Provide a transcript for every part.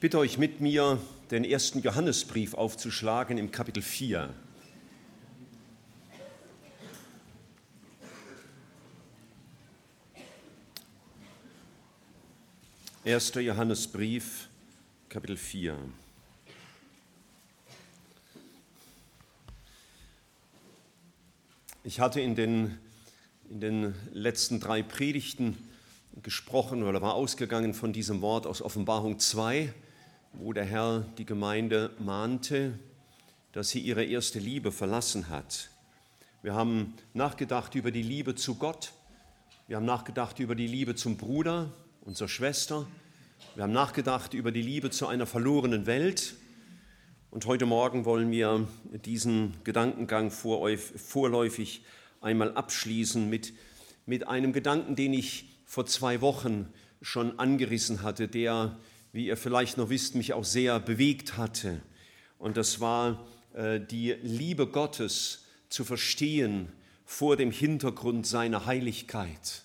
bitte euch mit mir, den ersten Johannesbrief aufzuschlagen im Kapitel 4. Erster Johannesbrief, Kapitel 4. Ich hatte in den, in den letzten drei Predigten gesprochen oder war ausgegangen von diesem Wort aus Offenbarung 2, wo der Herr die Gemeinde mahnte, dass sie ihre erste Liebe verlassen hat. Wir haben nachgedacht über die Liebe zu Gott, wir haben nachgedacht über die Liebe zum Bruder und zur Schwester, wir haben nachgedacht über die Liebe zu einer verlorenen Welt. Und heute Morgen wollen wir diesen Gedankengang vorläufig einmal abschließen mit, mit einem Gedanken, den ich vor zwei Wochen schon angerissen hatte, der, wie ihr vielleicht noch wisst, mich auch sehr bewegt hatte. Und das war äh, die Liebe Gottes zu verstehen vor dem Hintergrund seiner Heiligkeit.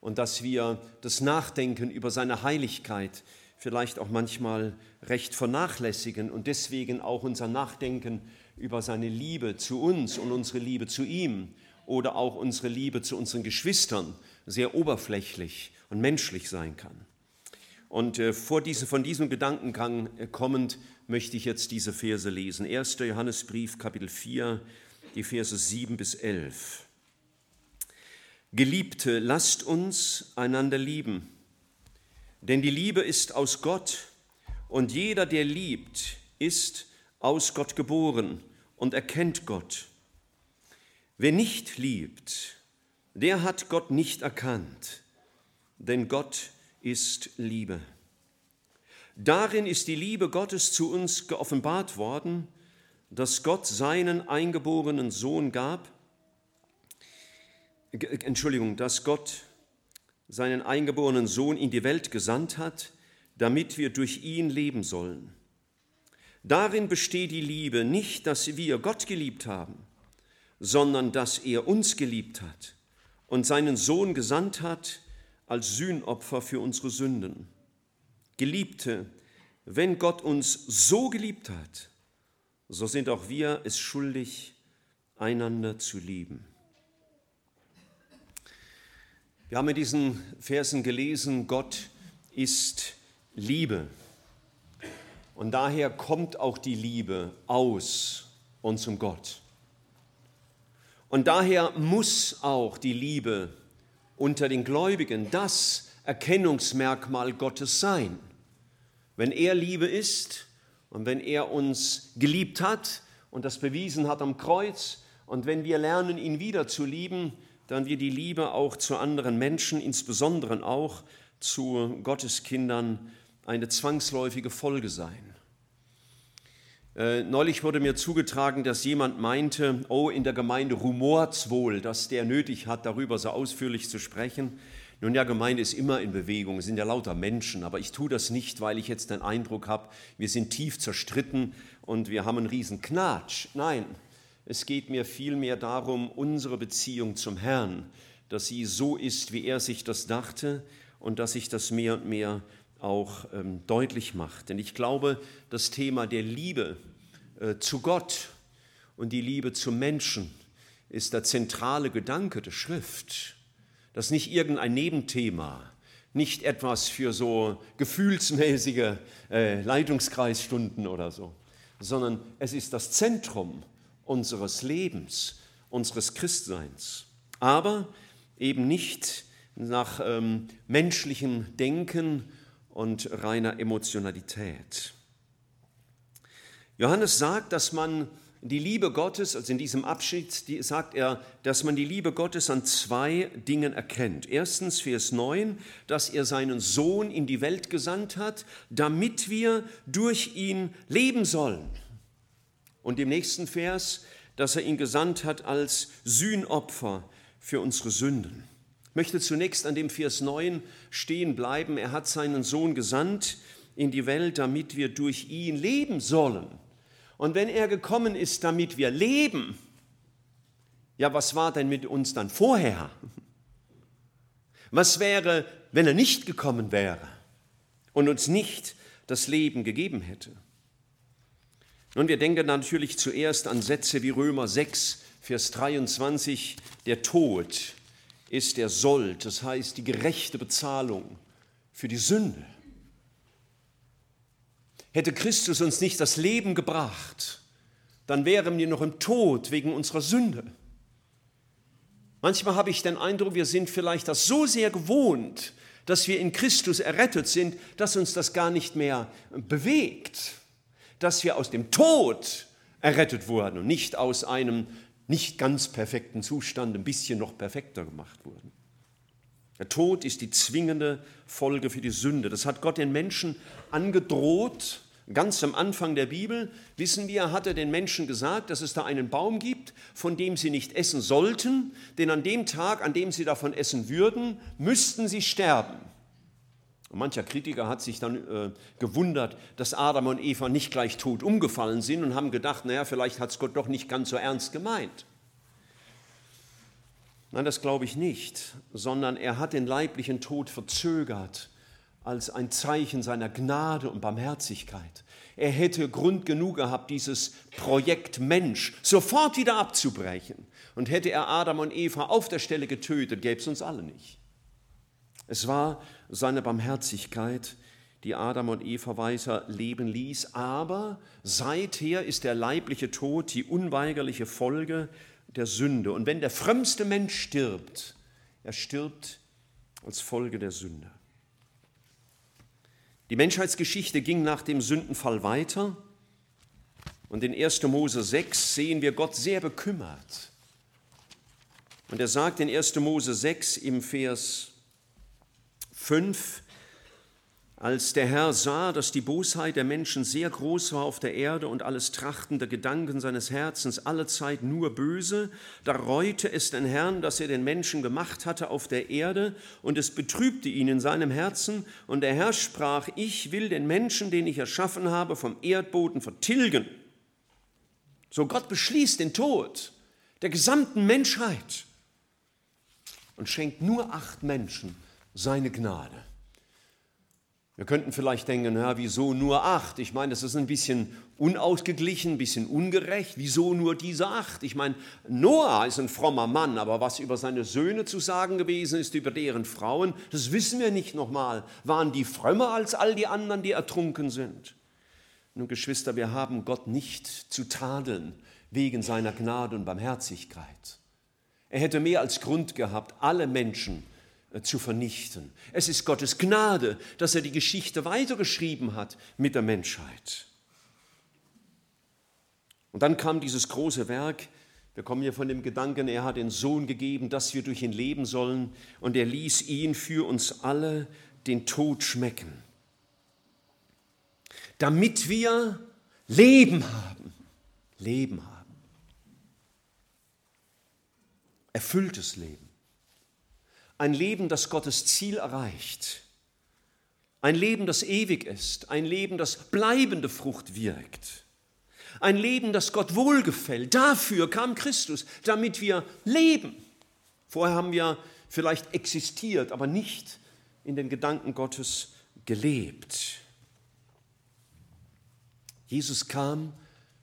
Und dass wir das Nachdenken über seine Heiligkeit vielleicht auch manchmal recht vernachlässigen und deswegen auch unser Nachdenken über seine Liebe zu uns und unsere Liebe zu ihm oder auch unsere Liebe zu unseren Geschwistern sehr oberflächlich und menschlich sein kann. Und äh, vor diese, von diesem Gedankengang äh, kommend möchte ich jetzt diese Verse lesen. 1. Johannesbrief, Kapitel 4, die Verse 7 bis 11. Geliebte, lasst uns einander lieben, denn die Liebe ist aus Gott und jeder, der liebt, ist aus Gott geboren und erkennt Gott. Wer nicht liebt, der hat Gott nicht erkannt, denn Gott ist Liebe. Darin ist die Liebe Gottes zu uns geoffenbart worden, dass Gott seinen eingeborenen Sohn gab, Entschuldigung, dass Gott seinen eingeborenen Sohn in die Welt gesandt hat, damit wir durch ihn leben sollen. Darin besteht die Liebe nicht, dass wir Gott geliebt haben, sondern dass er uns geliebt hat und seinen Sohn gesandt hat als Sühnopfer für unsere Sünden. Geliebte, wenn Gott uns so geliebt hat, so sind auch wir es schuldig, einander zu lieben. Wir haben in diesen Versen gelesen, Gott ist Liebe. Und daher kommt auch die Liebe aus unserem Gott. Und daher muss auch die Liebe unter den Gläubigen das Erkennungsmerkmal Gottes sein. Wenn er Liebe ist und wenn er uns geliebt hat und das bewiesen hat am Kreuz und wenn wir lernen, ihn wieder zu lieben, dann wird die Liebe auch zu anderen Menschen, insbesondere auch zu Gottes Kindern, eine zwangsläufige Folge sein. Äh, neulich wurde mir zugetragen, dass jemand meinte, oh, in der Gemeinde rumort's wohl, dass der nötig hat, darüber so ausführlich zu sprechen. Nun ja, Gemeinde ist immer in Bewegung, es sind ja lauter Menschen, aber ich tue das nicht, weil ich jetzt den Eindruck habe, wir sind tief zerstritten und wir haben einen riesen Knatsch. Nein, es geht mir vielmehr darum, unsere Beziehung zum Herrn, dass sie so ist, wie er sich das dachte und dass sich das mehr und mehr auch ähm, deutlich macht. Denn ich glaube, das Thema der Liebe äh, zu Gott und die Liebe zum Menschen ist der zentrale Gedanke der Schrift. Das ist nicht irgendein Nebenthema, nicht etwas für so gefühlsmäßige äh, Leitungskreisstunden oder so, sondern es ist das Zentrum unseres Lebens, unseres Christseins. Aber eben nicht nach ähm, menschlichem Denken und reiner Emotionalität. Johannes sagt, dass man die Liebe Gottes, also in diesem Abschnitt sagt er, dass man die Liebe Gottes an zwei Dingen erkennt. Erstens, Vers 9, dass er seinen Sohn in die Welt gesandt hat, damit wir durch ihn leben sollen. Und im nächsten Vers, dass er ihn gesandt hat als Sühnopfer für unsere Sünden möchte zunächst an dem Vers 9 stehen bleiben. Er hat seinen Sohn gesandt in die Welt, damit wir durch ihn leben sollen. Und wenn er gekommen ist, damit wir leben, ja, was war denn mit uns dann vorher? Was wäre, wenn er nicht gekommen wäre und uns nicht das Leben gegeben hätte. Nun, wir denken natürlich zuerst an Sätze wie Römer 6, Vers 23, der Tod ist der Sold, das heißt die gerechte Bezahlung für die Sünde. Hätte Christus uns nicht das Leben gebracht, dann wären wir noch im Tod wegen unserer Sünde. Manchmal habe ich den Eindruck, wir sind vielleicht das so sehr gewohnt, dass wir in Christus errettet sind, dass uns das gar nicht mehr bewegt, dass wir aus dem Tod errettet wurden und nicht aus einem nicht ganz perfekten Zustand ein bisschen noch perfekter gemacht wurden. Der Tod ist die zwingende Folge für die Sünde. Das hat Gott den Menschen angedroht Ganz am Anfang der Bibel wissen wir, hat er den Menschen gesagt, dass es da einen Baum gibt, von dem sie nicht essen sollten, denn an dem Tag, an dem sie davon essen würden, müssten sie sterben. Und mancher Kritiker hat sich dann äh, gewundert, dass Adam und Eva nicht gleich tot umgefallen sind und haben gedacht, naja, vielleicht hat es Gott doch nicht ganz so ernst gemeint. Nein, das glaube ich nicht, sondern er hat den leiblichen Tod verzögert als ein Zeichen seiner Gnade und Barmherzigkeit. Er hätte Grund genug gehabt, dieses Projekt Mensch sofort wieder abzubrechen. Und hätte er Adam und Eva auf der Stelle getötet, gäbe es uns alle nicht. Es war seine Barmherzigkeit, die Adam und Eva weiter leben ließ, aber seither ist der leibliche Tod die unweigerliche Folge der Sünde. Und wenn der frömmste Mensch stirbt, er stirbt als Folge der Sünde. Die Menschheitsgeschichte ging nach dem Sündenfall weiter und in 1. Mose 6 sehen wir Gott sehr bekümmert. Und er sagt in 1. Mose 6 im Vers 5, als der Herr sah, dass die Bosheit der Menschen sehr groß war auf der Erde und alles Trachten der Gedanken seines Herzens alle Zeit nur böse, da reute es den Herrn, dass er den Menschen gemacht hatte auf der Erde, und es betrübte ihn in seinem Herzen, und der Herr sprach, ich will den Menschen, den ich erschaffen habe, vom Erdboden vertilgen. So Gott beschließt den Tod der gesamten Menschheit und schenkt nur acht Menschen seine Gnade. Wir könnten vielleicht denken, ja, wieso nur acht? Ich meine, das ist ein bisschen unausgeglichen, ein bisschen ungerecht. Wieso nur diese acht? Ich meine, Noah ist ein frommer Mann, aber was über seine Söhne zu sagen gewesen ist, über deren Frauen, das wissen wir nicht nochmal. Waren die frömmer als all die anderen, die ertrunken sind? Nun, Geschwister, wir haben Gott nicht zu tadeln wegen seiner Gnade und Barmherzigkeit. Er hätte mehr als Grund gehabt, alle Menschen zu vernichten. Es ist Gottes Gnade, dass er die Geschichte weitergeschrieben hat mit der Menschheit. Und dann kam dieses große Werk. Wir kommen hier von dem Gedanken, er hat den Sohn gegeben, dass wir durch ihn leben sollen. Und er ließ ihn für uns alle den Tod schmecken. Damit wir Leben haben. Leben haben. Erfülltes Leben. Ein Leben, das Gottes Ziel erreicht. Ein Leben, das ewig ist. Ein Leben, das bleibende Frucht wirkt. Ein Leben, das Gott wohlgefällt. Dafür kam Christus, damit wir leben. Vorher haben wir vielleicht existiert, aber nicht in den Gedanken Gottes gelebt. Jesus kam,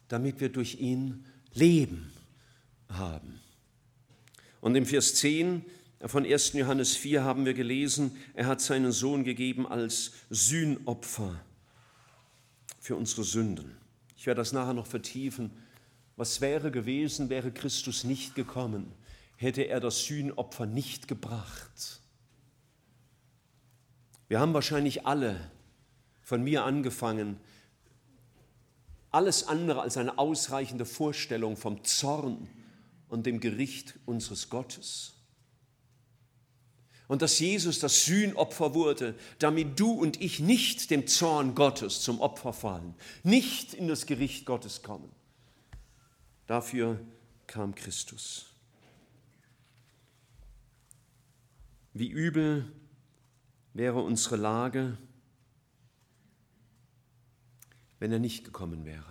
damit wir durch ihn Leben haben. Und im Vers 10 von 1. Johannes 4 haben wir gelesen, er hat seinen Sohn gegeben als Sühnopfer für unsere Sünden. Ich werde das nachher noch vertiefen. Was wäre gewesen, wäre Christus nicht gekommen, hätte er das Sühnopfer nicht gebracht. Wir haben wahrscheinlich alle, von mir angefangen, alles andere als eine ausreichende Vorstellung vom Zorn und dem Gericht unseres Gottes und dass Jesus das Sühnopfer wurde, damit du und ich nicht dem Zorn Gottes zum Opfer fallen, nicht in das Gericht Gottes kommen. Dafür kam Christus. Wie übel wäre unsere Lage, wenn er nicht gekommen wäre.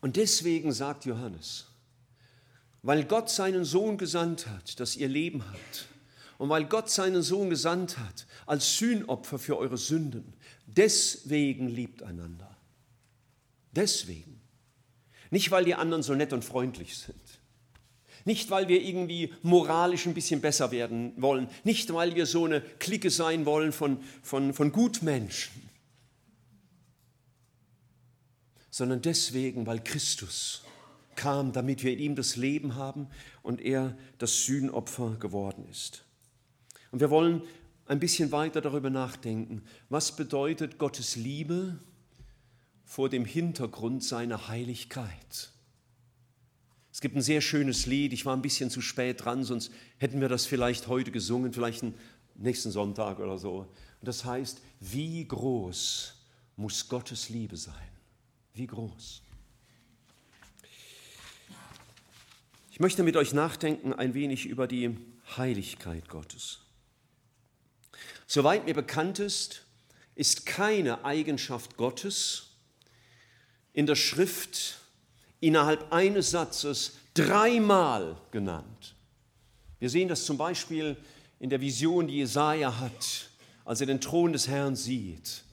Und deswegen sagt Johannes, weil Gott seinen Sohn gesandt hat, dass ihr Leben habt und weil Gott seinen Sohn gesandt hat als Sühnopfer für eure Sünden. Deswegen liebt einander. Deswegen. Nicht, weil die anderen so nett und freundlich sind. Nicht, weil wir irgendwie moralisch ein bisschen besser werden wollen. Nicht, weil wir so eine Clique sein wollen von, von, von Gutmenschen. Sondern deswegen, weil Christus kam, damit wir in ihm das Leben haben und er das Sühnopfer geworden ist. Und wir wollen ein bisschen weiter darüber nachdenken, was bedeutet Gottes Liebe vor dem Hintergrund seiner Heiligkeit. Es gibt ein sehr schönes Lied, ich war ein bisschen zu spät dran, sonst hätten wir das vielleicht heute gesungen, vielleicht nächsten Sonntag oder so. Und das heißt, wie groß muss Gottes Liebe sein? Wie groß? Ich möchte mit euch nachdenken ein wenig über die Heiligkeit Gottes. Soweit mir bekannt ist, ist keine Eigenschaft Gottes in der Schrift innerhalb eines Satzes dreimal genannt. Wir sehen das zum Beispiel in der Vision, die Jesaja hat, als er den Thron des Herrn sieht.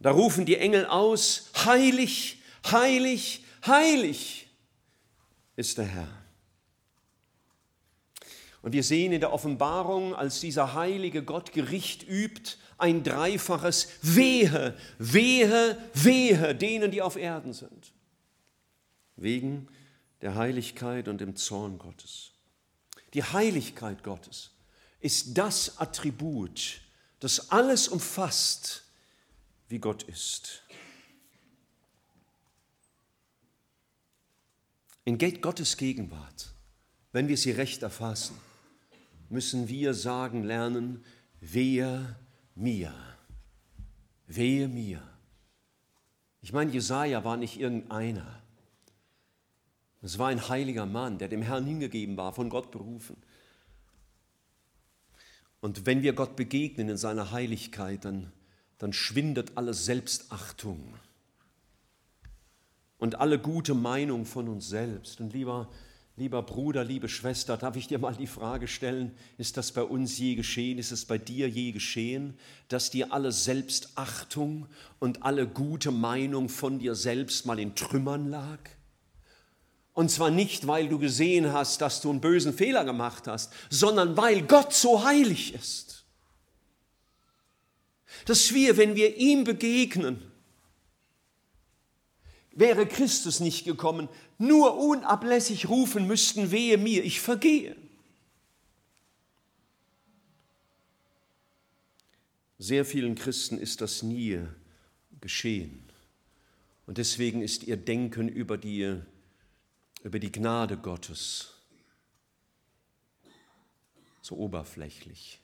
Da rufen die Engel aus: Heilig, heilig, heilig ist der Herr. Und wir sehen in der Offenbarung, als dieser heilige Gott Gericht übt, ein dreifaches Wehe, Wehe, Wehe denen, die auf Erden sind. Wegen der Heiligkeit und dem Zorn Gottes. Die Heiligkeit Gottes ist das Attribut, das alles umfasst, wie Gott ist. In Gottes Gegenwart, wenn wir sie recht erfassen, müssen wir sagen lernen, wehe mir, wehe mir. Ich meine, Jesaja war nicht irgendeiner. Es war ein heiliger Mann, der dem Herrn hingegeben war, von Gott berufen. Und wenn wir Gott begegnen in seiner Heiligkeit, dann, dann schwindet alle Selbstachtung und alle gute Meinung von uns selbst. Und lieber, lieber Bruder, liebe Schwester, darf ich dir mal die Frage stellen, ist das bei uns je geschehen, ist es bei dir je geschehen, dass dir alle Selbstachtung und alle gute Meinung von dir selbst mal in Trümmern lag? Und zwar nicht, weil du gesehen hast, dass du einen bösen Fehler gemacht hast, sondern weil Gott so heilig ist. Dass wir, wenn wir ihm begegnen, wäre Christus nicht gekommen, nur unablässig rufen müssten, wehe mir, ich vergehe. Sehr vielen Christen ist das nie geschehen. Und deswegen ist ihr Denken über die, über die Gnade Gottes so oberflächlich.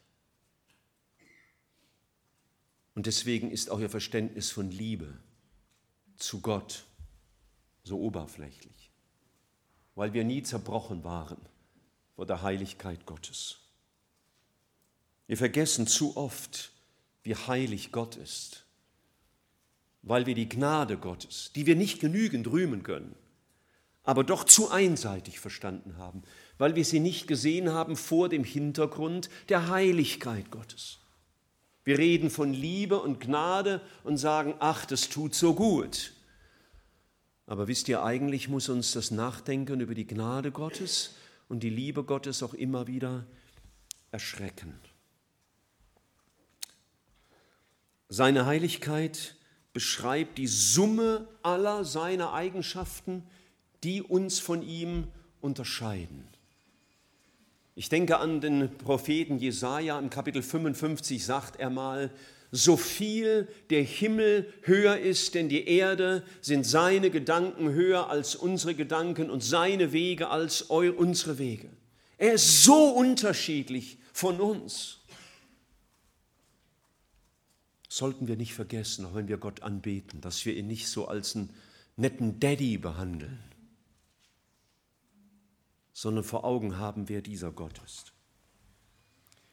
Und deswegen ist auch ihr Verständnis von Liebe zu Gott so oberflächlich, weil wir nie zerbrochen waren vor der Heiligkeit Gottes. Wir vergessen zu oft, wie heilig Gott ist, weil wir die Gnade Gottes, die wir nicht genügend rühmen können, aber doch zu einseitig verstanden haben, weil wir sie nicht gesehen haben vor dem Hintergrund der Heiligkeit Gottes. Wir reden von Liebe und Gnade und sagen, ach, das tut so gut. Aber wisst ihr, eigentlich muss uns das Nachdenken über die Gnade Gottes und die Liebe Gottes auch immer wieder erschrecken. Seine Heiligkeit beschreibt die Summe aller seiner Eigenschaften, die uns von ihm unterscheiden. Ich denke an den Propheten Jesaja im Kapitel 55 sagt er mal, so viel der Himmel höher ist, denn die Erde sind seine Gedanken höher als unsere Gedanken und seine Wege als unsere Wege. Er ist so unterschiedlich von uns. Sollten wir nicht vergessen, auch wenn wir Gott anbeten, dass wir ihn nicht so als einen netten Daddy behandeln, sondern vor Augen haben, wer dieser Gott ist.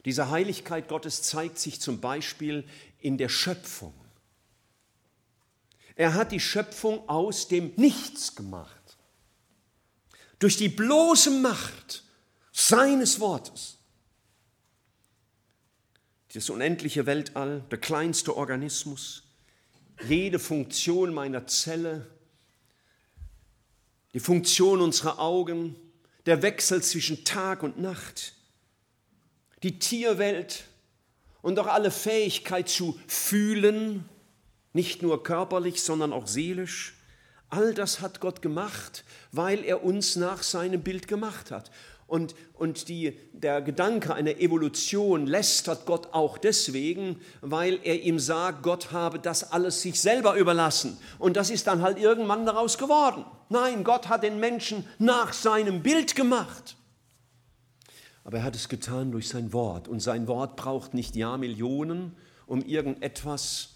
Diese Heiligkeit Gottes zeigt sich zum Beispiel in der Schöpfung. Er hat die Schöpfung aus dem Nichts gemacht. Durch die bloße Macht seines Wortes das unendliche Weltall, der kleinste Organismus, jede Funktion meiner Zelle, die Funktion unserer Augen, der Wechsel zwischen Tag und Nacht, die Tierwelt und auch alle Fähigkeit zu fühlen, nicht nur körperlich, sondern auch seelisch. All das hat Gott gemacht, weil er uns nach seinem Bild gemacht hat. Und, und die, der Gedanke einer Evolution lästert Gott auch deswegen, weil er ihm sagt, Gott habe das alles sich selber überlassen. Und das ist dann halt irgendwann daraus geworden. Nein, Gott hat den Menschen nach seinem Bild gemacht. Aber er hat es getan durch sein Wort. Und sein Wort braucht nicht Jahrmillionen, um irgendetwas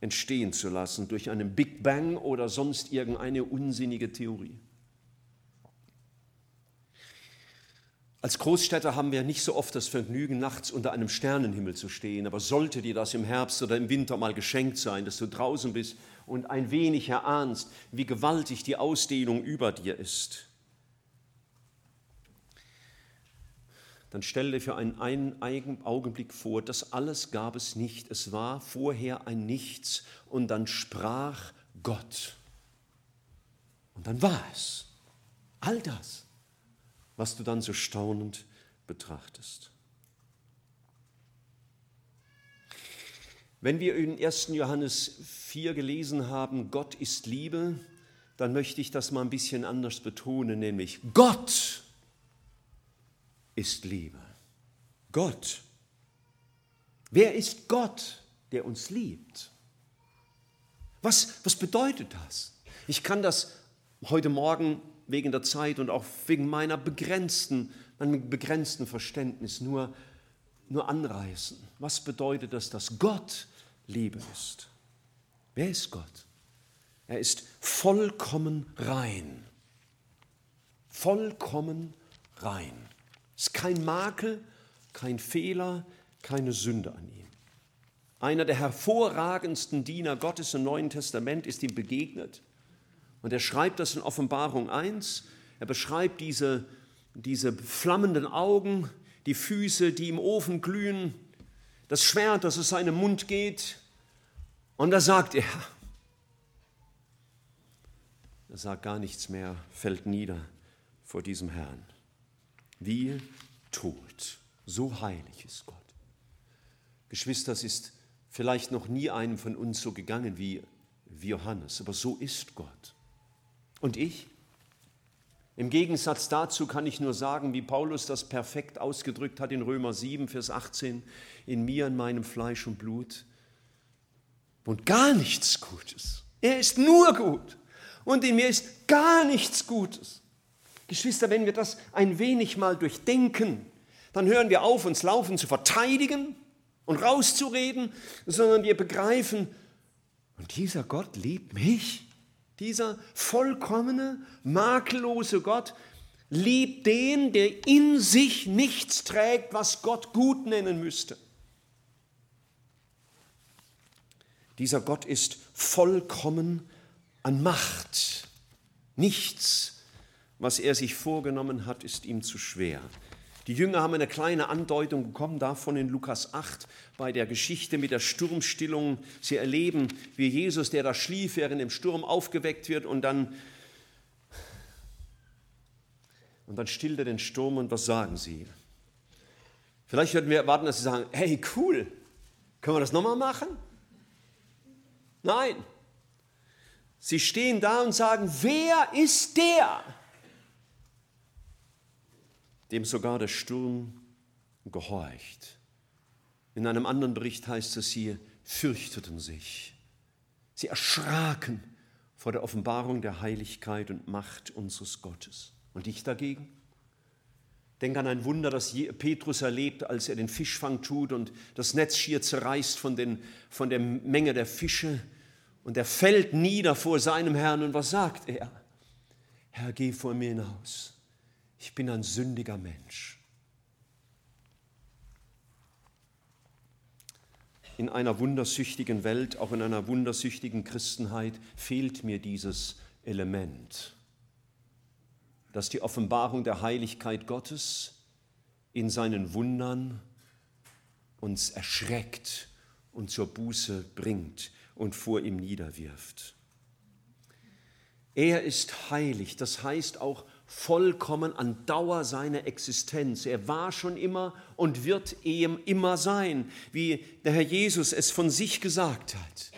entstehen zu lassen, durch einen Big Bang oder sonst irgendeine unsinnige Theorie. Als Großstädter haben wir nicht so oft das Vergnügen, nachts unter einem Sternenhimmel zu stehen. Aber sollte dir das im Herbst oder im Winter mal geschenkt sein, dass du draußen bist und ein wenig erahnst, wie gewaltig die Ausdehnung über dir ist, dann stell dir für einen Augenblick vor, das alles gab es nicht. Es war vorher ein Nichts und dann sprach Gott. Und dann war es. All das was du dann so staunend betrachtest. Wenn wir in 1. Johannes 4 gelesen haben, Gott ist Liebe, dann möchte ich das mal ein bisschen anders betonen, nämlich Gott ist Liebe. Gott. Wer ist Gott, der uns liebt? Was, was bedeutet das? Ich kann das heute Morgen wegen der Zeit und auch wegen meiner begrenzten, meinem begrenzten Verständnis nur, nur anreißen. Was bedeutet das, dass Gott Liebe ist? Wer ist Gott? Er ist vollkommen rein. Vollkommen rein. Es ist kein Makel, kein Fehler, keine Sünde an ihm. Einer der hervorragendsten Diener Gottes im Neuen Testament ist ihm begegnet. Und er schreibt das in Offenbarung 1. Er beschreibt diese, diese flammenden Augen, die Füße, die im Ofen glühen, das Schwert, das aus seinem Mund geht. Und da sagt er, er sagt gar nichts mehr, fällt nieder vor diesem Herrn. Wie tot, so heilig ist Gott. Geschwister, es ist vielleicht noch nie einem von uns so gegangen wie, wie Johannes, aber so ist Gott. Und ich? Im Gegensatz dazu kann ich nur sagen, wie Paulus das perfekt ausgedrückt hat in Römer 7, Vers 18, in mir, in meinem Fleisch und Blut und gar nichts Gutes. Er ist nur gut und in mir ist gar nichts Gutes. Geschwister, wenn wir das ein wenig mal durchdenken, dann hören wir auf, uns laufen zu verteidigen und rauszureden, sondern wir begreifen, und dieser Gott liebt mich. Dieser vollkommene, makellose Gott liebt den, der in sich nichts trägt, was Gott gut nennen müsste. Dieser Gott ist vollkommen an Macht. Nichts, was er sich vorgenommen hat, ist ihm zu schwer. Die Jünger haben eine kleine Andeutung bekommen davon in Lukas 8 bei der Geschichte mit der Sturmstillung. Sie erleben, wie Jesus, der da schlief, während im Sturm aufgeweckt wird und dann, und dann stillt er den Sturm und was sagen sie? Vielleicht würden wir erwarten, dass sie sagen, hey cool, können wir das nochmal machen? Nein. Sie stehen da und sagen, wer ist der? Dem sogar der Sturm gehorcht. In einem anderen Bericht heißt es, sie fürchteten sich. Sie erschraken vor der Offenbarung der Heiligkeit und Macht unseres Gottes. Und ich dagegen? Denk an ein Wunder, das Petrus erlebt, als er den Fischfang tut und das Netz schier zerreißt von, den, von der Menge der Fische. Und er fällt nieder vor seinem Herrn. Und was sagt er? Herr, geh vor mir hinaus ich bin ein sündiger Mensch. In einer wundersüchtigen Welt, auch in einer wundersüchtigen Christenheit, fehlt mir dieses Element, dass die Offenbarung der Heiligkeit Gottes in seinen Wundern uns erschreckt und zur Buße bringt und vor ihm niederwirft. Er ist heilig, das heißt auch vollkommen an Dauer seiner Existenz. Er war schon immer und wird ihm immer sein, wie der Herr Jesus es von sich gesagt hat.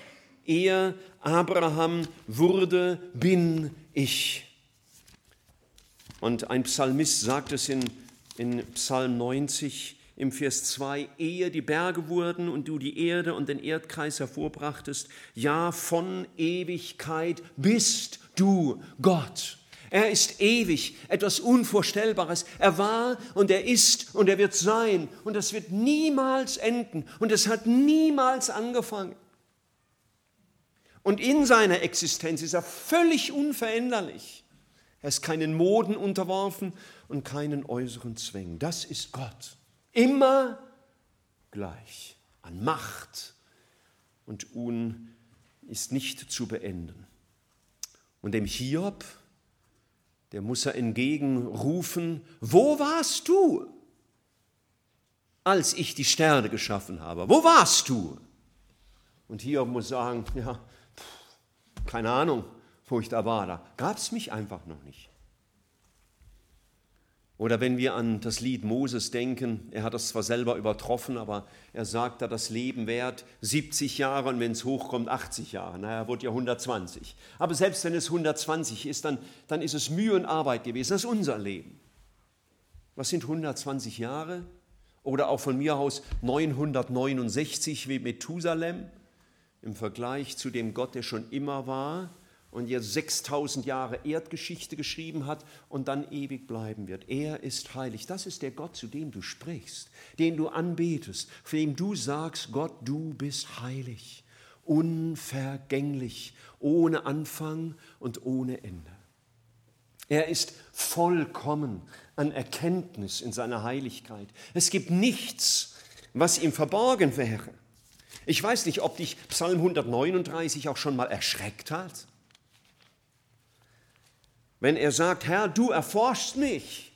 Er, Abraham, wurde, bin ich. Und ein Psalmist sagt es in, in Psalm 90 im Vers 2, ehe die Berge wurden und du die Erde und den Erdkreis hervorbrachtest, ja, von Ewigkeit bist du Gott. Er ist ewig, etwas Unvorstellbares. Er war und er ist und er wird sein und das wird niemals enden und es hat niemals angefangen. Und in seiner Existenz ist er völlig unveränderlich. Er ist keinen Moden unterworfen und keinen äußeren Zwängen. Das ist Gott. Immer gleich an Macht und Un ist nicht zu beenden. Und dem Hiob, der muss er entgegenrufen, wo warst du, als ich die Sterne geschaffen habe? Wo warst du? Und Hiob muss sagen, ja, keine Ahnung, wo ich da war. Da gab es mich einfach noch nicht. Oder wenn wir an das Lied Moses denken, er hat das zwar selber übertroffen, aber er sagt da, das Leben währt 70 Jahre und wenn es hochkommt 80 Jahre. Naja, er wurde ja 120. Aber selbst wenn es 120 ist, dann, dann ist es Mühe und Arbeit gewesen. Das ist unser Leben. Was sind 120 Jahre? Oder auch von mir aus 969 wie Methusalem im Vergleich zu dem Gott, der schon immer war und jetzt 6000 Jahre Erdgeschichte geschrieben hat und dann ewig bleiben wird. Er ist heilig. Das ist der Gott, zu dem du sprichst, den du anbetest, für dem du sagst, Gott, du bist heilig, unvergänglich, ohne Anfang und ohne Ende. Er ist vollkommen an Erkenntnis in seiner Heiligkeit. Es gibt nichts, was ihm verborgen wäre. Ich weiß nicht, ob dich Psalm 139 auch schon mal erschreckt hat. Wenn er sagt, Herr, du erforschst mich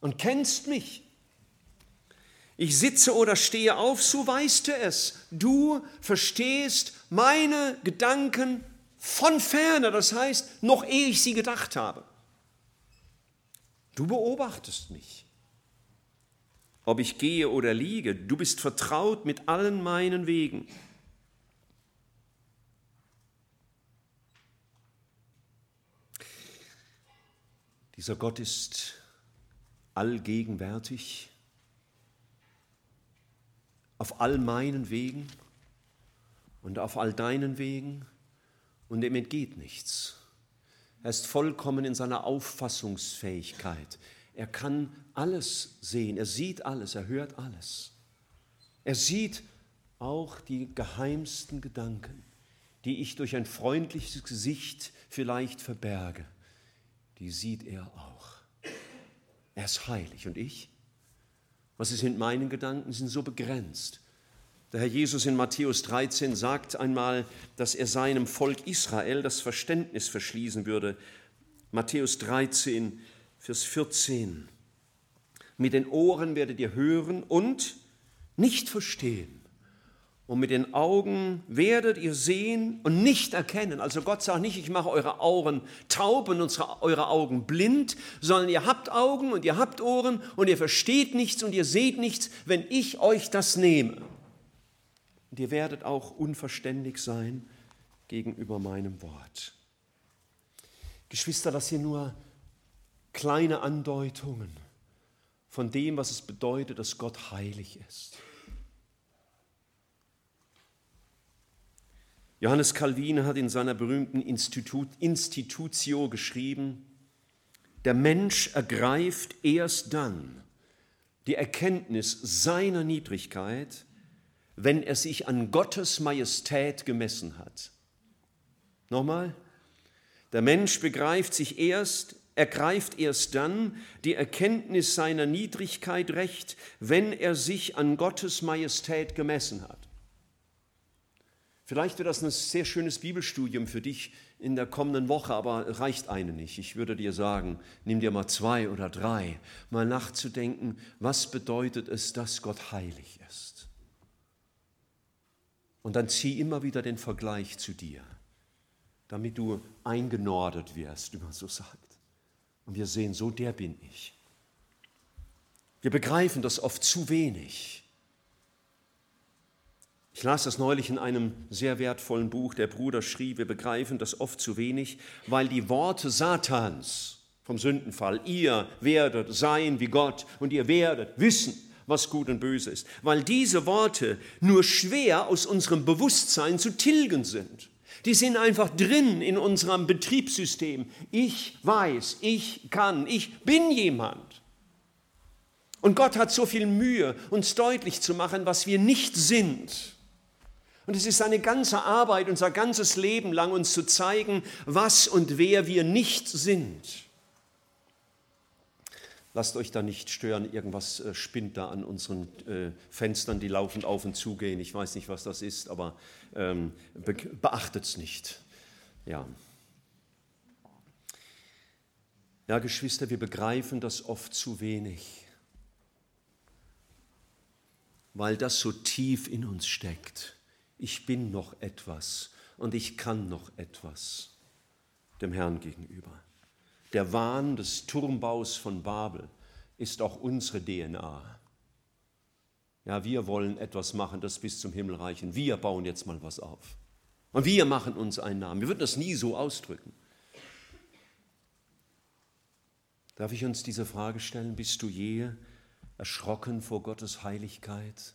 und kennst mich. Ich sitze oder stehe auf, so weißt du es. Du verstehst meine Gedanken von ferne, das heißt, noch ehe ich sie gedacht habe. Du beobachtest mich. Ob ich gehe oder liege, du bist vertraut mit allen meinen Wegen. Dieser Gott ist allgegenwärtig auf all meinen Wegen und auf all deinen Wegen und ihm entgeht nichts. Er ist vollkommen in seiner Auffassungsfähigkeit. Er kann alles sehen, er sieht alles, er hört alles. Er sieht auch die geheimsten Gedanken, die ich durch ein freundliches Gesicht vielleicht verberge die sieht er auch. Er ist heilig. Und ich? Was ist mit meinen Gedanken? Sind so begrenzt. Der Herr Jesus in Matthäus 13 sagt einmal, dass er seinem Volk Israel das Verständnis verschließen würde. Matthäus 13, Vers 14. Mit den Ohren werdet ihr hören und nicht verstehen und mit den Augen werdet ihr sehen und nicht erkennen. Also Gott sagt nicht, ich mache eure Augen taub und unsere, eure Augen blind, sondern ihr habt Augen und ihr habt Ohren und ihr versteht nichts und ihr seht nichts, wenn ich euch das nehme. Und ihr werdet auch unverständig sein gegenüber meinem Wort. Geschwister, das hier nur kleine Andeutungen von dem, was es bedeutet, dass Gott heilig ist. Johannes Calvin hat in seiner berühmten Institut, Institutio geschrieben, der Mensch ergreift erst dann die Erkenntnis seiner Niedrigkeit, wenn er sich an Gottes Majestät gemessen hat. Nochmal, der Mensch begreift sich erst, ergreift erst dann die Erkenntnis seiner Niedrigkeit recht, wenn er sich an Gottes Majestät gemessen hat. Vielleicht wird das ein sehr schönes Bibelstudium für dich in der kommenden Woche, aber reicht eine nicht. Ich würde dir sagen, nimm dir mal zwei oder drei, mal nachzudenken, was bedeutet es, dass Gott heilig ist. Und dann zieh immer wieder den Vergleich zu dir, damit du eingenordet wirst, wie man so sagt. Und wir sehen, so der bin ich. Wir begreifen das oft zu wenig. Ich las das neulich in einem sehr wertvollen Buch. Der Bruder schrieb, wir begreifen das oft zu wenig, weil die Worte Satans vom Sündenfall, ihr werdet sein wie Gott und ihr werdet wissen, was gut und böse ist, weil diese Worte nur schwer aus unserem Bewusstsein zu tilgen sind. Die sind einfach drin in unserem Betriebssystem. Ich weiß, ich kann, ich bin jemand. Und Gott hat so viel Mühe, uns deutlich zu machen, was wir nicht sind. Und es ist seine ganze Arbeit, unser ganzes Leben lang, uns zu zeigen, was und wer wir nicht sind. Lasst euch da nicht stören, irgendwas äh, spinnt da an unseren äh, Fenstern, die laufend auf und zu gehen. Ich weiß nicht, was das ist, aber ähm, be beachtet es nicht. Ja. ja, Geschwister, wir begreifen das oft zu wenig, weil das so tief in uns steckt ich bin noch etwas und ich kann noch etwas dem Herrn gegenüber. Der Wahn des Turmbaus von Babel ist auch unsere DNA. Ja, wir wollen etwas machen, das bis zum Himmel reichen. Wir bauen jetzt mal was auf. Und wir machen uns einen Namen. Wir würden das nie so ausdrücken. Darf ich uns diese Frage stellen? Bist du je erschrocken vor Gottes Heiligkeit?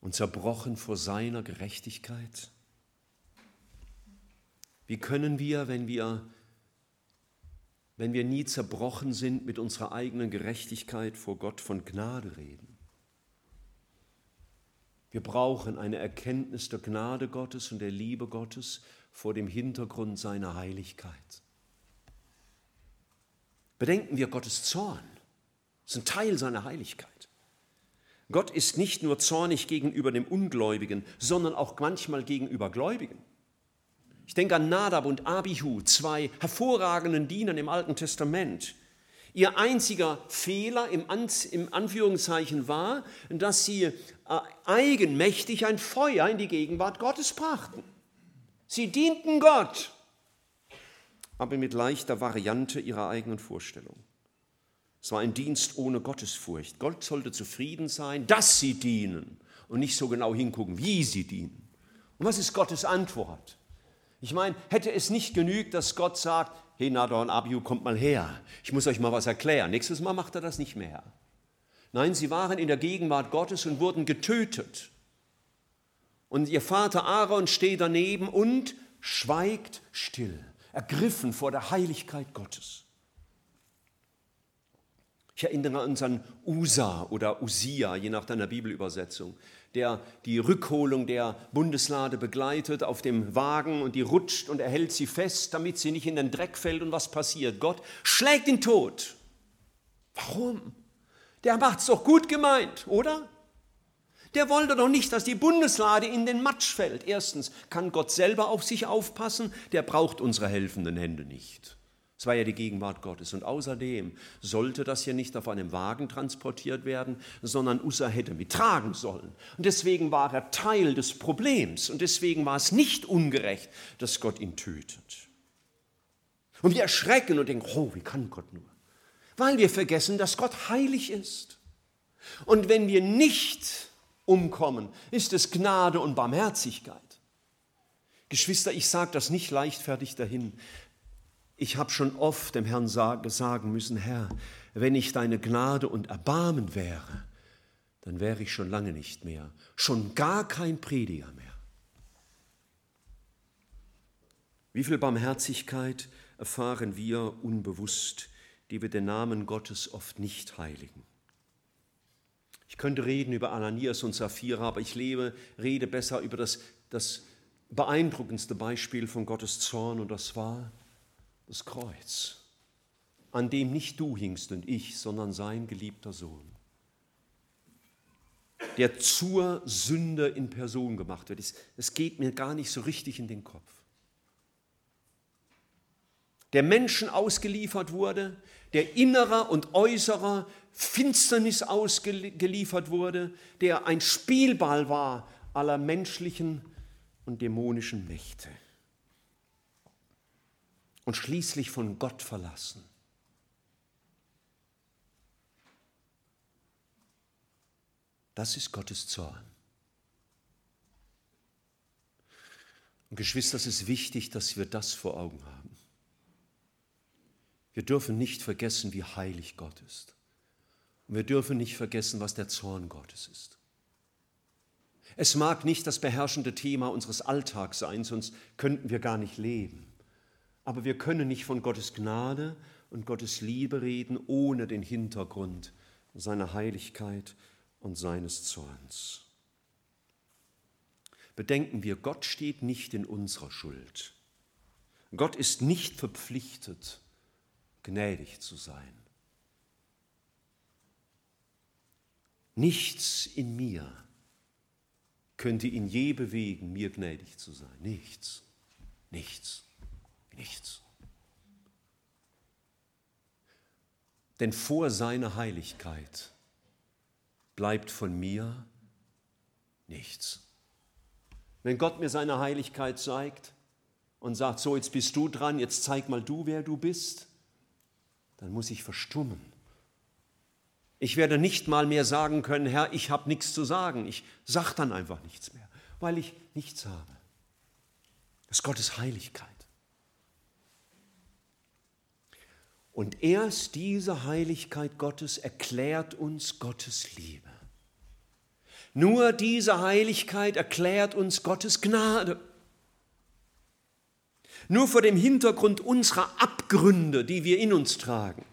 Und zerbrochen vor seiner Gerechtigkeit? Wie können wir, wenn wir, wenn wir nie zerbrochen sind mit unserer eigenen Gerechtigkeit vor Gott von Gnade reden? Wir brauchen eine Erkenntnis der Gnade Gottes und der Liebe Gottes vor dem Hintergrund seiner Heiligkeit. Bedenken wir Gottes Zorn. Das ist ein Teil seiner Heiligkeit. Gott ist nicht nur zornig gegenüber dem Ungläubigen, sondern auch manchmal gegenüber Gläubigen. Ich denke an Nadab und Abihu, zwei hervorragenden Dienern im Alten Testament. Ihr einziger Fehler im, Anführungszeichen war, dass sie äh, eigenmächtig ein Feuer in die Gegenwart Gottes brachten. Sie dienten Gott, aber mit leichter Variante ihrer eigenen Vorstellung. Es war ein Dienst ohne Gottesfurcht. Gott sollte zufrieden sein, dass sie dienen und nicht so genau hingucken, wie sie dienen. Und was ist Gottes Antwort? Ich meine, hätte es nicht genügt, dass Gott sagt, hey Nador und Abihu, kommt mal her, ich muss euch mal was erklären. Nächstes Mal macht er das nicht mehr. Nein, sie waren in der Gegenwart Gottes und wurden getötet. Und ihr Vater Aaron steht daneben und schweigt still, ergriffen vor der Heiligkeit Gottes. Ich erinnere uns an Usa oder Usia, je nach deiner Bibelübersetzung, der die Rückholung der Bundeslade begleitet auf dem Wagen und die rutscht und er hält sie fest, damit sie nicht in den Dreck fällt. Und was passiert? Gott schlägt ihn tot. Warum? Der macht's doch gut gemeint, oder? Der wollte doch nicht, dass die Bundeslade in den Matsch fällt. Erstens kann Gott selber auf sich aufpassen, der braucht unsere helfenden Hände nicht. Es war ja die Gegenwart Gottes. Und außerdem sollte das ja nicht auf einem Wagen transportiert werden, sondern Ussa hätte mittragen sollen. Und deswegen war er Teil des Problems. Und deswegen war es nicht ungerecht, dass Gott ihn tötet. Und wir erschrecken und denken, oh, wie kann Gott nur? Weil wir vergessen, dass Gott heilig ist. Und wenn wir nicht umkommen, ist es Gnade und Barmherzigkeit. Geschwister, ich sage das nicht leichtfertig dahin. Ich habe schon oft dem Herrn sagen müssen, Herr, wenn ich deine Gnade und Erbarmen wäre, dann wäre ich schon lange nicht mehr, schon gar kein Prediger mehr. Wie viel Barmherzigkeit erfahren wir unbewusst, die wir den Namen Gottes oft nicht heiligen. Ich könnte reden über Ananias und Sapphira, aber ich lebe, rede besser über das, das beeindruckendste Beispiel von Gottes Zorn und das war das Kreuz, an dem nicht du hingst und ich, sondern sein geliebter Sohn. der zur Sünde in Person gemacht wird. Es geht mir gar nicht so richtig in den Kopf. Der Menschen ausgeliefert wurde, der innerer und äußerer Finsternis ausgeliefert wurde, der ein Spielball war aller menschlichen und dämonischen Mächte. Und schließlich von Gott verlassen. Das ist Gottes Zorn. Und Geschwister, es ist wichtig, dass wir das vor Augen haben. Wir dürfen nicht vergessen, wie heilig Gott ist. Und wir dürfen nicht vergessen, was der Zorn Gottes ist. Es mag nicht das beherrschende Thema unseres Alltags sein, sonst könnten wir gar nicht leben. Aber wir können nicht von Gottes Gnade und Gottes Liebe reden ohne den Hintergrund seiner Heiligkeit und seines Zorns. Bedenken wir, Gott steht nicht in unserer Schuld. Gott ist nicht verpflichtet, gnädig zu sein. Nichts in mir könnte ihn je bewegen, mir gnädig zu sein. Nichts, nichts, nichts. Denn vor seiner Heiligkeit bleibt von mir nichts. Wenn Gott mir seine Heiligkeit zeigt und sagt, so jetzt bist du dran, jetzt zeig mal du, wer du bist, dann muss ich verstummen. Ich werde nicht mal mehr sagen können, Herr, ich habe nichts zu sagen. Ich sage dann einfach nichts mehr, weil ich nichts habe. Das ist Gottes Heiligkeit. Und erst diese Heiligkeit Gottes erklärt uns Gottes Liebe. Nur diese Heiligkeit erklärt uns Gottes Gnade. Nur vor dem Hintergrund unserer Abgründe, die wir in uns tragen,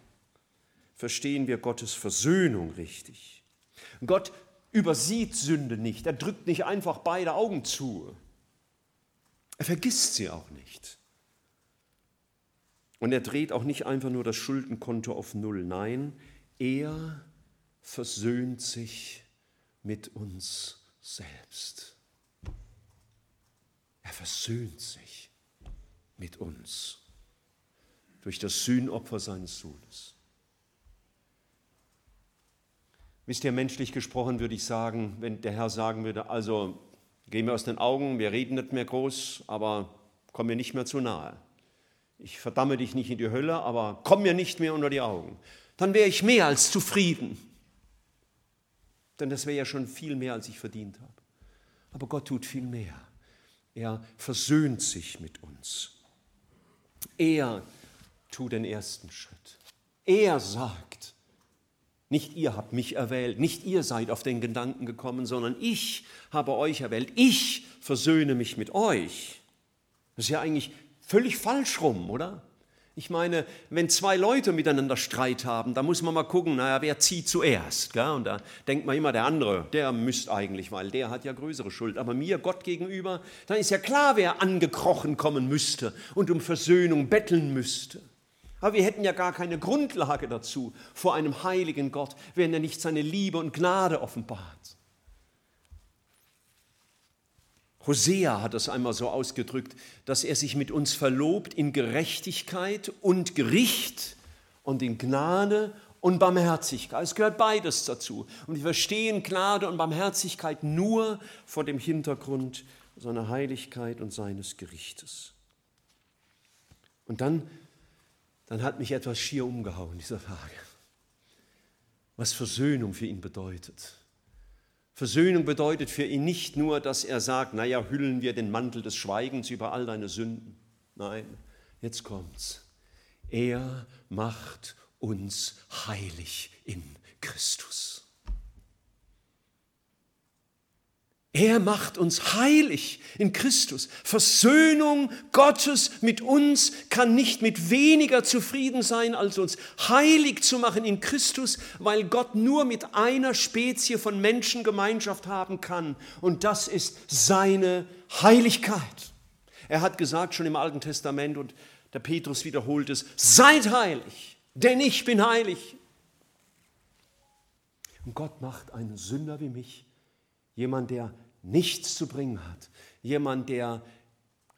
verstehen wir Gottes Versöhnung richtig. Gott übersieht Sünde nicht, er drückt nicht einfach beide Augen zu. Er vergisst sie auch nicht. Und er dreht auch nicht einfach nur das Schuldenkonto auf Null. Nein, er versöhnt sich mit uns selbst. Er versöhnt sich mit uns durch das Sühnopfer seines Sohnes. Wisst ihr, menschlich gesprochen würde ich sagen, wenn der Herr sagen würde, also gehen wir aus den Augen, wir reden nicht mehr groß, aber komm mir nicht mehr zu nahe ich verdamme dich nicht in die Hölle, aber komm mir nicht mehr unter die Augen, dann wäre ich mehr als zufrieden. Denn das wäre ja schon viel mehr, als ich verdient habe. Aber Gott tut viel mehr. Er versöhnt sich mit uns. Er tut den ersten Schritt. Er sagt, nicht ihr habt mich erwählt, nicht ihr seid auf den Gedanken gekommen, sondern ich habe euch erwählt. Ich versöhne mich mit euch. Das ist ja eigentlich Völlig falsch rum, oder? Ich meine, wenn zwei Leute miteinander Streit haben, da muss man mal gucken, naja, wer zieht zuerst? Gell? Und da denkt man immer, der andere, der müsste eigentlich, weil der hat ja größere Schuld. Aber mir, Gott gegenüber, dann ist ja klar, wer angekrochen kommen müsste und um Versöhnung betteln müsste. Aber wir hätten ja gar keine Grundlage dazu vor einem heiligen Gott, wenn er nicht seine Liebe und Gnade offenbart. Hosea hat es einmal so ausgedrückt, dass er sich mit uns verlobt in Gerechtigkeit und Gericht und in Gnade und Barmherzigkeit. Es gehört beides dazu. Und wir verstehen Gnade und Barmherzigkeit nur vor dem Hintergrund seiner Heiligkeit und seines Gerichtes. Und dann, dann hat mich etwas schier umgehauen, diese Frage, was Versöhnung für ihn bedeutet. Versöhnung bedeutet für ihn nicht nur, dass er sagt, naja, hüllen wir den Mantel des Schweigens über all deine Sünden. Nein, jetzt kommt's. Er macht uns heilig in Christus. Er macht uns heilig in Christus. Versöhnung Gottes mit uns kann nicht mit weniger zufrieden sein, als uns heilig zu machen in Christus, weil Gott nur mit einer Spezie von Menschen Gemeinschaft haben kann. Und das ist seine Heiligkeit. Er hat gesagt schon im Alten Testament und der Petrus wiederholt es, seid heilig, denn ich bin heilig. Und Gott macht einen Sünder wie mich Jemand, der nichts zu bringen hat. Jemand, der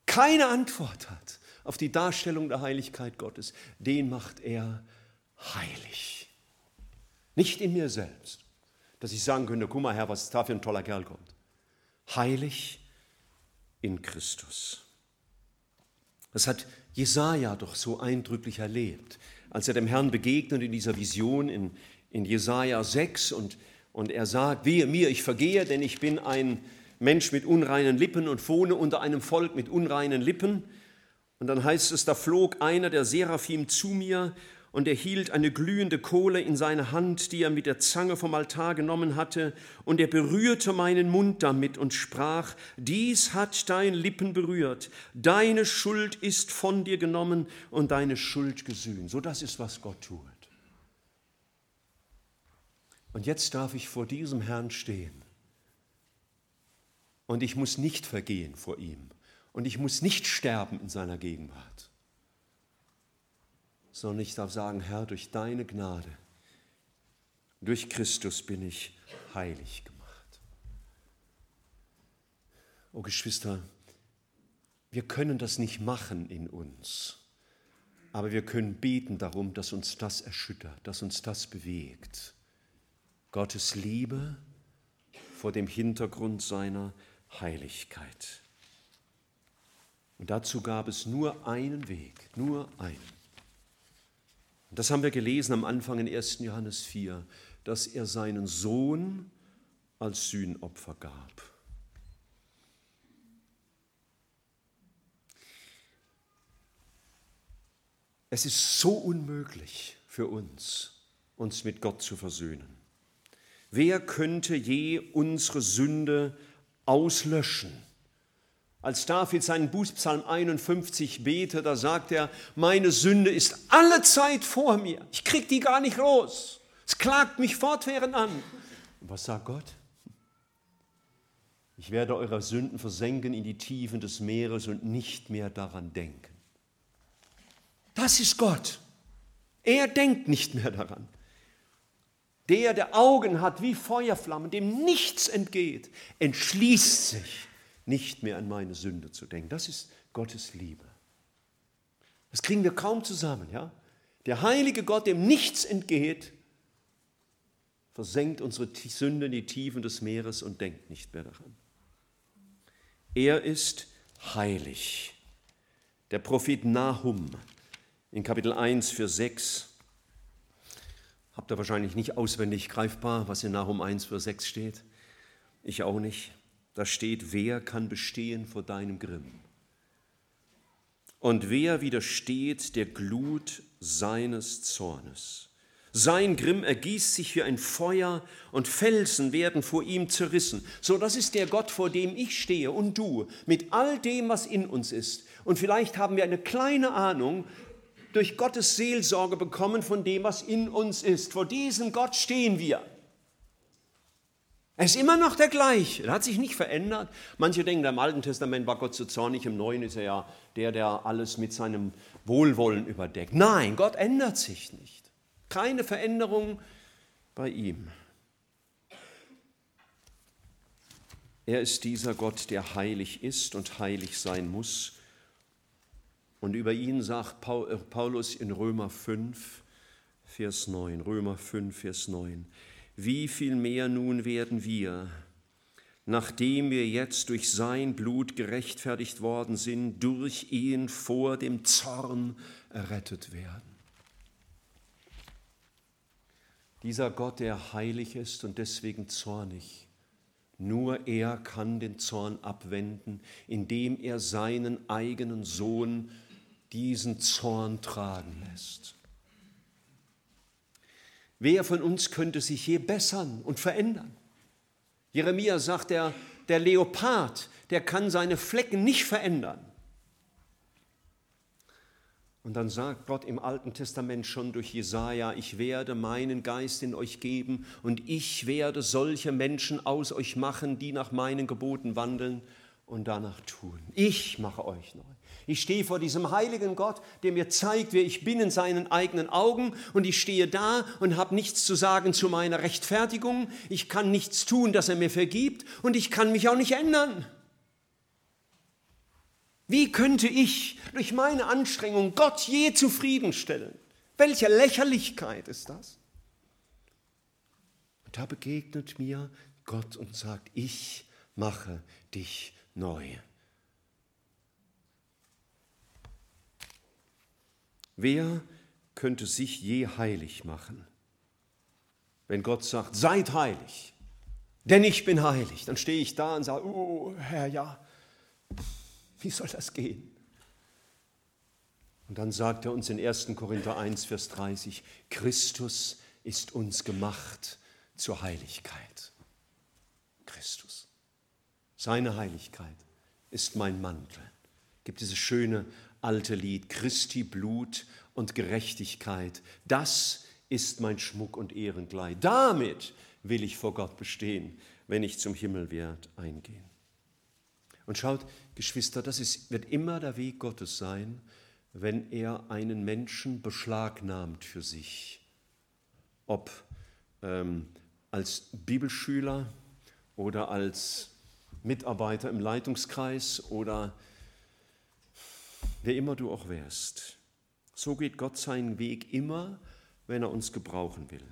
keine Antwort hat auf die Darstellung der Heiligkeit Gottes. Den macht er heilig. Nicht in mir selbst, dass ich sagen könnte, guck mal Herr, was da für ein toller Kerl kommt. Heilig in Christus. Das hat Jesaja doch so eindrücklich erlebt, als er dem Herrn begegnet in dieser Vision in, in Jesaja 6 und, und er sagt: Wehe mir, ich vergehe, denn ich bin ein Mensch mit unreinen Lippen und wohne unter einem Volk mit unreinen Lippen. Und dann heißt es: Da flog einer der Seraphim zu mir und er hielt eine glühende Kohle in seine Hand, die er mit der Zange vom Altar genommen hatte, und er berührte meinen Mund damit und sprach, dies hat dein Lippen berührt, deine Schuld ist von dir genommen und deine Schuld gesühnt. So das ist, was Gott tut. Und jetzt darf ich vor diesem Herrn stehen. Und ich muss nicht vergehen vor ihm. Und ich muss nicht sterben in seiner Gegenwart sondern ich darf sagen, Herr, durch deine Gnade, durch Christus bin ich heilig gemacht. Oh Geschwister, wir können das nicht machen in uns, aber wir können beten darum, dass uns das erschüttert, dass uns das bewegt. Gottes Liebe vor dem Hintergrund seiner Heiligkeit. Und dazu gab es nur einen Weg, nur einen. Das haben wir gelesen am Anfang in 1. Johannes 4, dass er seinen Sohn als Sühnopfer gab. Es ist so unmöglich für uns, uns mit Gott zu versöhnen. Wer könnte je unsere Sünde auslöschen? Als David seinen Bußpsalm 51 betet, da sagt er, meine Sünde ist alle Zeit vor mir. Ich krieg die gar nicht los. Es klagt mich fortwährend an. Was sagt Gott? Ich werde eure Sünden versenken in die Tiefen des Meeres und nicht mehr daran denken. Das ist Gott. Er denkt nicht mehr daran. Der, der Augen hat wie Feuerflammen, dem nichts entgeht, entschließt sich, nicht mehr an meine Sünde zu denken. Das ist Gottes Liebe. Das kriegen wir kaum zusammen. Ja? Der heilige Gott, dem nichts entgeht, versenkt unsere Sünde in die Tiefen des Meeres und denkt nicht mehr daran. Er ist heilig. Der Prophet Nahum in Kapitel 1 für 6 habt ihr wahrscheinlich nicht auswendig greifbar, was in Nahum 1 für 6 steht. Ich auch nicht. Da steht, wer kann bestehen vor deinem Grimm? Und wer widersteht der Glut seines Zornes? Sein Grimm ergießt sich wie ein Feuer und Felsen werden vor ihm zerrissen. So, das ist der Gott, vor dem ich stehe und du, mit all dem, was in uns ist. Und vielleicht haben wir eine kleine Ahnung durch Gottes Seelsorge bekommen von dem, was in uns ist. Vor diesem Gott stehen wir. Er ist immer noch der gleiche, er hat sich nicht verändert. Manche denken, im Alten Testament war Gott so zornig, im Neuen ist er ja der, der alles mit seinem Wohlwollen überdeckt. Nein, Gott ändert sich nicht. Keine Veränderung bei ihm. Er ist dieser Gott, der heilig ist und heilig sein muss. Und über ihn sagt äh, Paulus in Römer 5, Vers 9, Römer 5, Vers 9, wie viel mehr nun werden wir, nachdem wir jetzt durch sein Blut gerechtfertigt worden sind, durch ihn vor dem Zorn errettet werden. Dieser Gott, der heilig ist und deswegen zornig, nur er kann den Zorn abwenden, indem er seinen eigenen Sohn diesen Zorn tragen lässt. Wer von uns könnte sich je bessern und verändern? Jeremia sagt, der, der Leopard, der kann seine Flecken nicht verändern. Und dann sagt Gott im Alten Testament schon durch Jesaja: Ich werde meinen Geist in euch geben und ich werde solche Menschen aus euch machen, die nach meinen Geboten wandeln und danach tun. Ich mache euch neu. Ich stehe vor diesem heiligen Gott, der mir zeigt, wer ich bin in seinen eigenen Augen und ich stehe da und habe nichts zu sagen zu meiner Rechtfertigung. Ich kann nichts tun, dass er mir vergibt und ich kann mich auch nicht ändern. Wie könnte ich durch meine Anstrengung Gott je zufriedenstellen? Welche Lächerlichkeit ist das? Und da begegnet mir Gott und sagt, ich mache dich neu. Wer könnte sich je heilig machen? Wenn Gott sagt, seid heilig, denn ich bin heilig, dann stehe ich da und sage, oh Herr, ja, wie soll das gehen? Und dann sagt er uns in 1. Korinther 1, Vers 30, Christus ist uns gemacht zur Heiligkeit. Christus. Seine Heiligkeit ist mein Mantel. Gibt dieses schöne alte Lied, Christi Blut und Gerechtigkeit. Das ist mein Schmuck und Ehrenkleid. Damit will ich vor Gott bestehen, wenn ich zum Himmel werde eingehen. Und schaut, Geschwister, das ist, wird immer der Weg Gottes sein, wenn er einen Menschen beschlagnahmt für sich. Ob ähm, als Bibelschüler oder als Mitarbeiter im Leitungskreis oder wer immer du auch wärst. So geht Gott seinen Weg immer, wenn er uns gebrauchen will.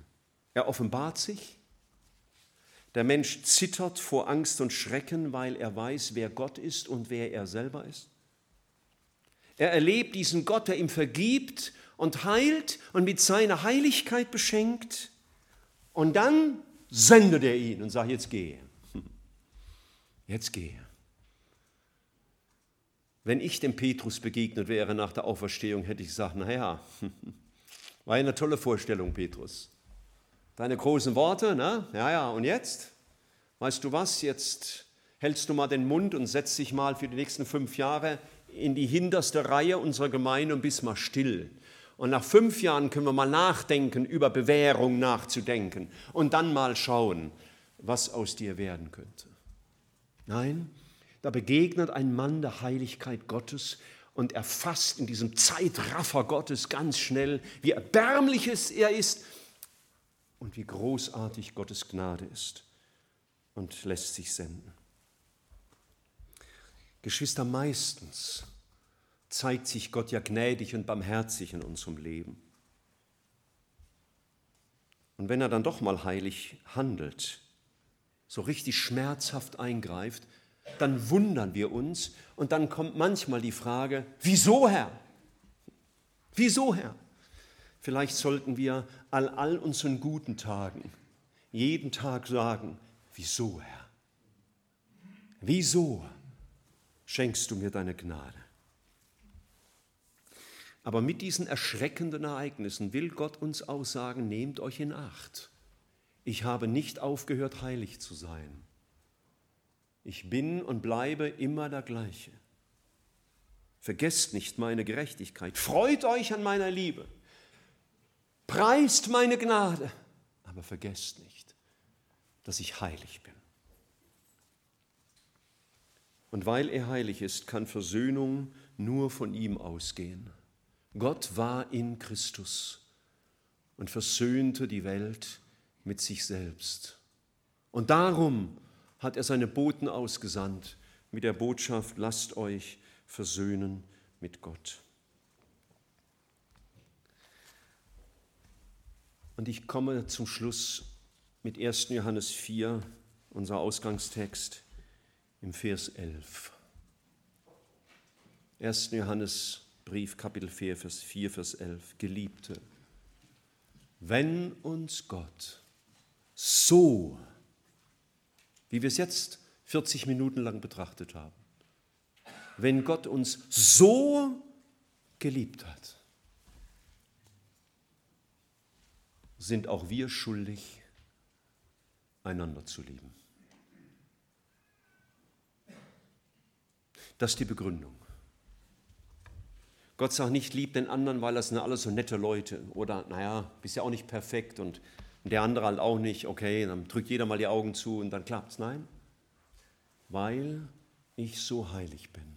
Er offenbart sich. Der Mensch zittert vor Angst und Schrecken, weil er weiß, wer Gott ist und wer er selber ist. Er erlebt diesen Gott, der ihm vergibt und heilt und mit seiner Heiligkeit beschenkt. Und dann sendet er ihn und sagt, jetzt gehe. Jetzt gehe. Wenn ich dem Petrus begegnet wäre nach der Auferstehung, hätte ich gesagt, naja, war eine tolle Vorstellung, Petrus. Deine großen Worte, ne? Ja, ja, und jetzt? Weißt du was? Jetzt hältst du mal den Mund und setzt dich mal für die nächsten fünf Jahre in die hinterste Reihe unserer Gemeinde und bist mal still. Und nach fünf Jahren können wir mal nachdenken, über Bewährung nachzudenken und dann mal schauen, was aus dir werden könnte. Nein, da begegnet ein Mann der Heiligkeit Gottes und erfasst in diesem Zeitraffer Gottes ganz schnell, wie erbärmlich es er ist und wie großartig Gottes Gnade ist und lässt sich senden. Geschwister, meistens zeigt sich Gott ja gnädig und barmherzig in unserem Leben. Und wenn er dann doch mal heilig handelt, so richtig schmerzhaft eingreift, dann wundern wir uns und dann kommt manchmal die Frage, wieso Herr? Wieso Herr? Vielleicht sollten wir all, all unseren guten Tagen jeden Tag sagen, wieso Herr? Wieso schenkst du mir deine Gnade? Aber mit diesen erschreckenden Ereignissen will Gott uns aussagen, nehmt euch in Acht. Ich habe nicht aufgehört, heilig zu sein. Ich bin und bleibe immer der gleiche. Vergesst nicht meine Gerechtigkeit. Freut euch an meiner Liebe. Preist meine Gnade. Aber vergesst nicht, dass ich heilig bin. Und weil er heilig ist, kann Versöhnung nur von ihm ausgehen. Gott war in Christus und versöhnte die Welt mit sich selbst. Und darum hat er seine Boten ausgesandt mit der Botschaft, lasst euch versöhnen mit Gott. Und ich komme zum Schluss mit 1. Johannes 4, unser Ausgangstext im Vers 11. 1. Johannes Brief, Kapitel 4, Vers 4, Vers 11. Geliebte, wenn uns Gott so wie wir es jetzt 40 Minuten lang betrachtet haben. Wenn Gott uns so geliebt hat, sind auch wir schuldig, einander zu lieben. Das ist die Begründung. Gott sagt nicht, lieb den anderen, weil das sind alles so nette Leute. Oder, naja, bist ja auch nicht perfekt und und der andere halt auch nicht, okay, dann drückt jeder mal die Augen zu und dann klappt es. Nein, weil ich so heilig bin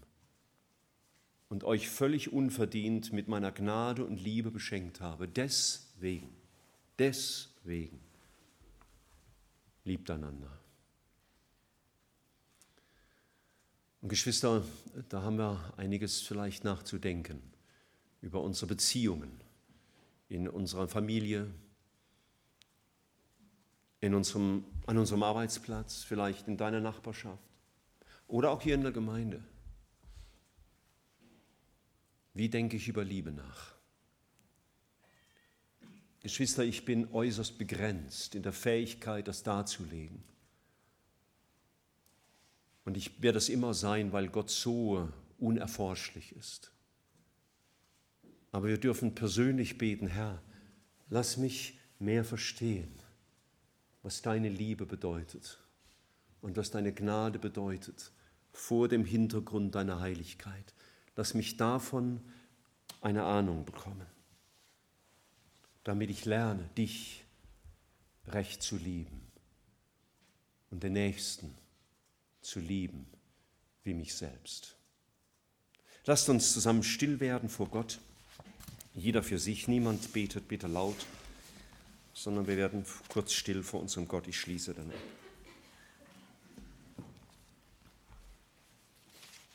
und euch völlig unverdient mit meiner Gnade und Liebe beschenkt habe. Deswegen, deswegen liebt einander. Und Geschwister, da haben wir einiges vielleicht nachzudenken über unsere Beziehungen in unserer Familie, in unserem, an unserem Arbeitsplatz, vielleicht in deiner Nachbarschaft oder auch hier in der Gemeinde. Wie denke ich über Liebe nach? Geschwister, ich bin äußerst begrenzt in der Fähigkeit, das darzulegen. Und ich werde es immer sein, weil Gott so unerforschlich ist. Aber wir dürfen persönlich beten, Herr, lass mich mehr verstehen, was deine Liebe bedeutet und was deine Gnade bedeutet vor dem Hintergrund deiner Heiligkeit. Lass mich davon eine Ahnung bekommen, damit ich lerne, dich recht zu lieben und den Nächsten zu lieben wie mich selbst. Lasst uns zusammen still werden vor Gott, jeder für sich, niemand betet bitte laut, sondern wir werden kurz still vor unserem Gott. Ich schließe dann ab.